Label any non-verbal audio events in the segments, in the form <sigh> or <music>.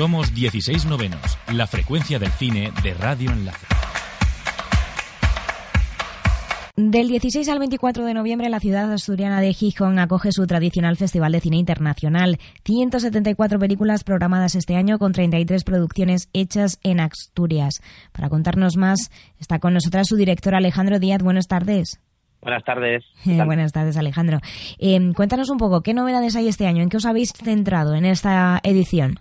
Somos 16 novenos, la frecuencia del cine de Radio Enlace. Del 16 al 24 de noviembre, la ciudad asturiana de Gijón acoge su tradicional Festival de Cine Internacional. 174 películas programadas este año con 33 producciones hechas en Asturias. Para contarnos más, está con nosotras su director Alejandro Díaz. Buenas tardes. Buenas tardes. <laughs> Buenas tardes, Alejandro. Eh, cuéntanos un poco, ¿qué novedades hay este año? ¿En qué os habéis centrado en esta edición?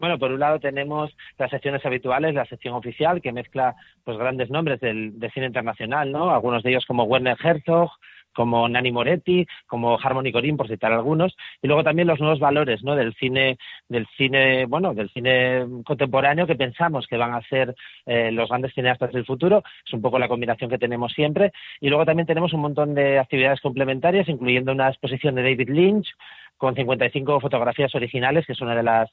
Bueno, por un lado tenemos las secciones habituales, la sección oficial, que mezcla pues grandes nombres del, cine internacional, ¿no? Algunos de ellos como Werner Herzog, como Nani Moretti, como Harmony Corinne, por citar algunos, y luego también los nuevos valores, ¿no? Del cine, del cine, bueno, del cine contemporáneo que pensamos que van a ser eh, los grandes cineastas del futuro. Es un poco la combinación que tenemos siempre. Y luego también tenemos un montón de actividades complementarias, incluyendo una exposición de David Lynch con 55 fotografías originales, que es una de las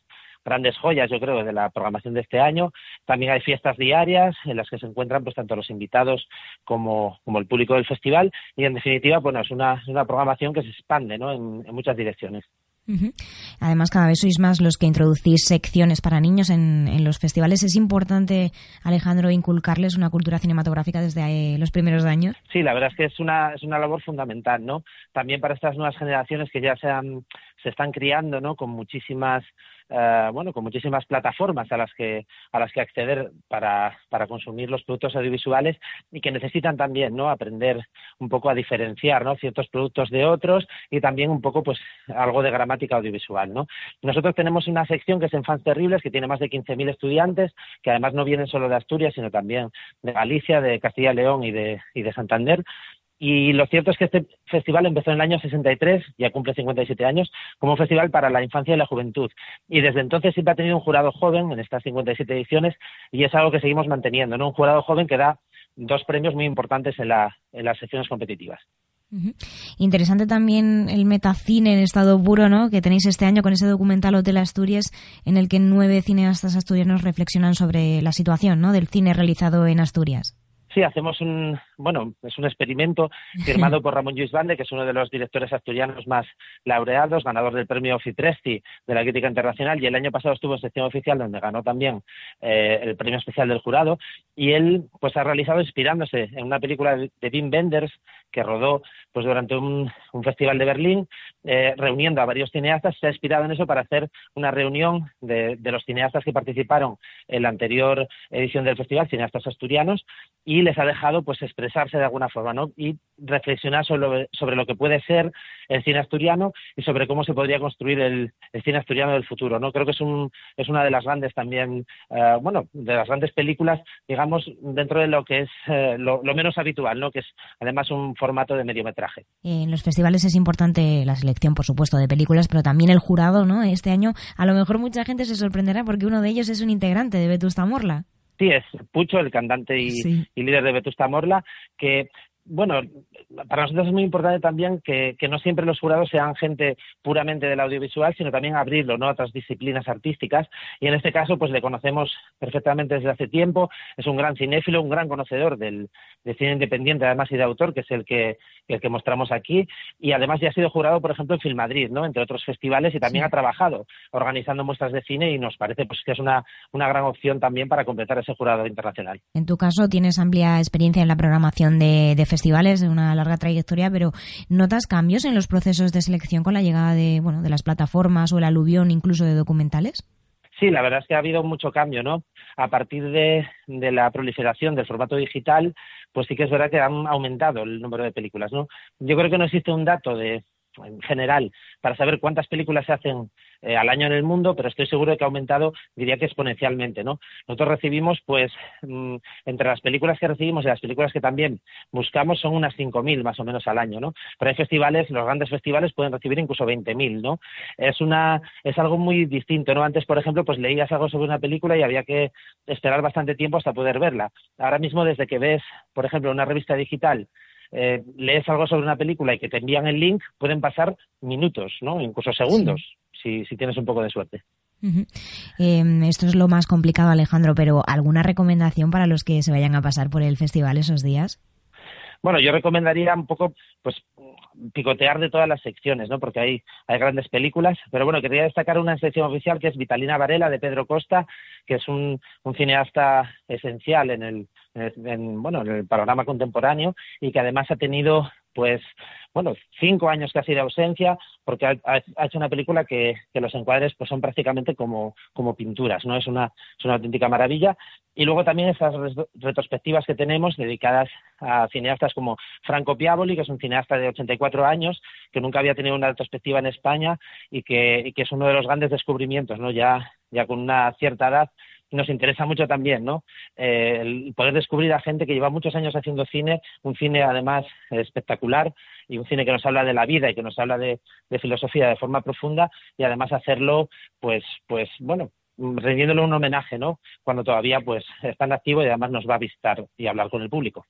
grandes joyas, yo creo, de la programación de este año. También hay fiestas diarias en las que se encuentran pues tanto los invitados como, como el público del festival y en definitiva, bueno, es una, una programación que se expande ¿no? en, muchas direcciones. Además, cada vez sois más los que introducís secciones para niños en, en, los festivales. ¿Es importante, Alejandro, inculcarles una cultura cinematográfica desde eh, los primeros años? Sí, la verdad es que es una, es una labor fundamental, ¿no? También para estas nuevas generaciones que ya se, han, se están criando, ¿no? Con muchísimas eh, bueno, con muchísimas plataformas a las que, a las que acceder para, para consumir los productos audiovisuales y que necesitan también, ¿no? Aprender un poco a diferenciar, ¿no? Ciertos productos de otros y también un poco, pues, algo de gramática audiovisual, ¿no? Nosotros tenemos una sección que es en Fans Terribles, que tiene más de 15.000 estudiantes, que además no vienen solo de Asturias, sino también de Galicia, de Castilla y León y de, y de Santander, y lo cierto es que este festival empezó en el año 63, ya cumple 57 años, como un festival para la infancia y la juventud. Y desde entonces siempre ha tenido un jurado joven en estas 57 ediciones y es algo que seguimos manteniendo, ¿no? Un jurado joven que da dos premios muy importantes en, la, en las secciones competitivas. Interesante también el metacine en estado puro, ¿no? Que tenéis este año con ese documental Hotel Asturias, en el que nueve cineastas asturianos reflexionan sobre la situación, ¿no? Del cine realizado en Asturias. Sí, hacemos un, bueno, es un experimento <laughs> firmado por Ramón Lluís Bande, que es uno de los directores asturianos más laureados, ganador del premio Fitresti de la crítica internacional, y el año pasado estuvo en sección oficial donde ganó también eh, el premio especial del jurado, y él pues ha realizado inspirándose en una película de Wim Wenders que rodó pues durante un, festival de Berlín, eh, reuniendo a varios cineastas, se ha inspirado en eso para hacer una reunión de, de los cineastas que participaron en la anterior edición del festival, cineastas asturianos, y les ha dejado pues de alguna forma ¿no? y reflexionar sobre, sobre lo que puede ser el cine asturiano y sobre cómo se podría construir el, cine asturiano del futuro. ¿no? Creo que es, un, es una de las grandes también, eh, bueno, de las grandes películas, digamos, dentro de lo que es eh, lo, menos habitual, ¿no? que es además un formato de mediometraje. En los festivales es importante la selección, por supuesto, de películas, pero también el jurado, ¿no? Este año a lo mejor mucha gente se sorprenderá porque uno de ellos es un integrante de Vetusta Morla. Sí, es Pucho, el cantante y, y líder de Vetusta Morla, que bueno, para nosotros es muy importante también que, no siempre los jurados sean gente puramente del audiovisual, sino también abrirlo ¿no? a otras disciplinas artísticas. Y en este caso, pues le conocemos perfectamente desde hace tiempo. Es un gran cinéfilo, un gran conocedor del, cine independiente, además, y de autor, que es el que, el que mostramos aquí. Y además ya ha sido jurado, por ejemplo, en Filmadrid, ¿no? entre otros festivales, y también ha trabajado organizando muestras de cine y nos parece pues que es una, una gran opción también para completar ese jurado internacional. En tu caso, tienes amplia experiencia en la programación de, de festivales de una larga trayectoria, pero ¿notas cambios en los procesos de selección con la llegada de, bueno, de las plataformas o el aluvión incluso de documentales? Sí, la verdad es que ha habido mucho cambio, ¿no? A partir de, de, la proliferación del formato digital, pues sí que es verdad que han aumentado el número de películas, ¿no? Yo creo que no existe un dato de, en general para saber cuántas películas se hacen eh, al año en el mundo, pero estoy seguro de que ha aumentado, diría que exponencialmente, ¿no? Nosotros recibimos, pues, mm, entre las películas que recibimos y las películas que también buscamos son unas 5.000 más o menos al año, ¿no? Pero hay festivales, los grandes festivales pueden recibir incluso 20.000, ¿no? Es una, es algo muy distinto, ¿no? Antes, por ejemplo, pues leías algo sobre una película y había que esperar bastante tiempo hasta poder verla. Ahora mismo, desde que ves, por ejemplo, una revista digital eh, lees algo sobre una película y que te envían el link, pueden pasar minutos, ¿no? Incluso segundos, si, si tienes un poco de suerte. Em, esto es lo más complicado, Alejandro, pero ¿alguna recomendación para los que se vayan a pasar por el festival esos días? Bueno, yo recomendaría un poco, pues, picotear de todas las secciones, ¿no? Porque hay, hay grandes películas, pero bueno, quería destacar una sección oficial que es Vitalina Varela de Pedro Costa, que es un, un cineasta esencial en el, en, bueno, en el panorama contemporáneo y que además ha tenido pues bueno cinco años casi de ausencia porque ha, hecho una película que, los encuadres pues son prácticamente como, como pinturas no es una es una auténtica maravilla. Y luego también esas retrospectivas que tenemos dedicadas a cineastas como Franco Piavoli que es un cineasta de 84 años que nunca había tenido una retrospectiva en España y que, y que es uno de los grandes descubrimientos no ya ya con una cierta edad nos interesa mucho también, ¿no? Eh, el poder descubrir a gente que lleva muchos años haciendo cine, un cine además espectacular y un cine que nos habla de la vida y que nos habla de, filosofía de forma profunda y además hacerlo, pues, pues, bueno, rindiéndole un homenaje, ¿no? Cuando todavía, pues, está en activo y además nos va a visitar y hablar con el público.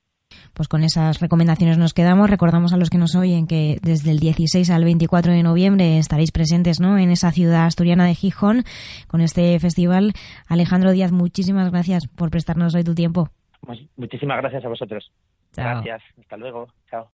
Pues con esas recomendaciones nos quedamos. Recordamos a los que nos oyen que desde el 16 al 24 de noviembre estaréis presentes ¿no? en esa ciudad asturiana de Gijón con este festival. Alejandro Díaz, muchísimas gracias por prestarnos hoy tu tiempo. Pues muchísimas gracias a vosotros. Gracias. Hasta luego. Chao.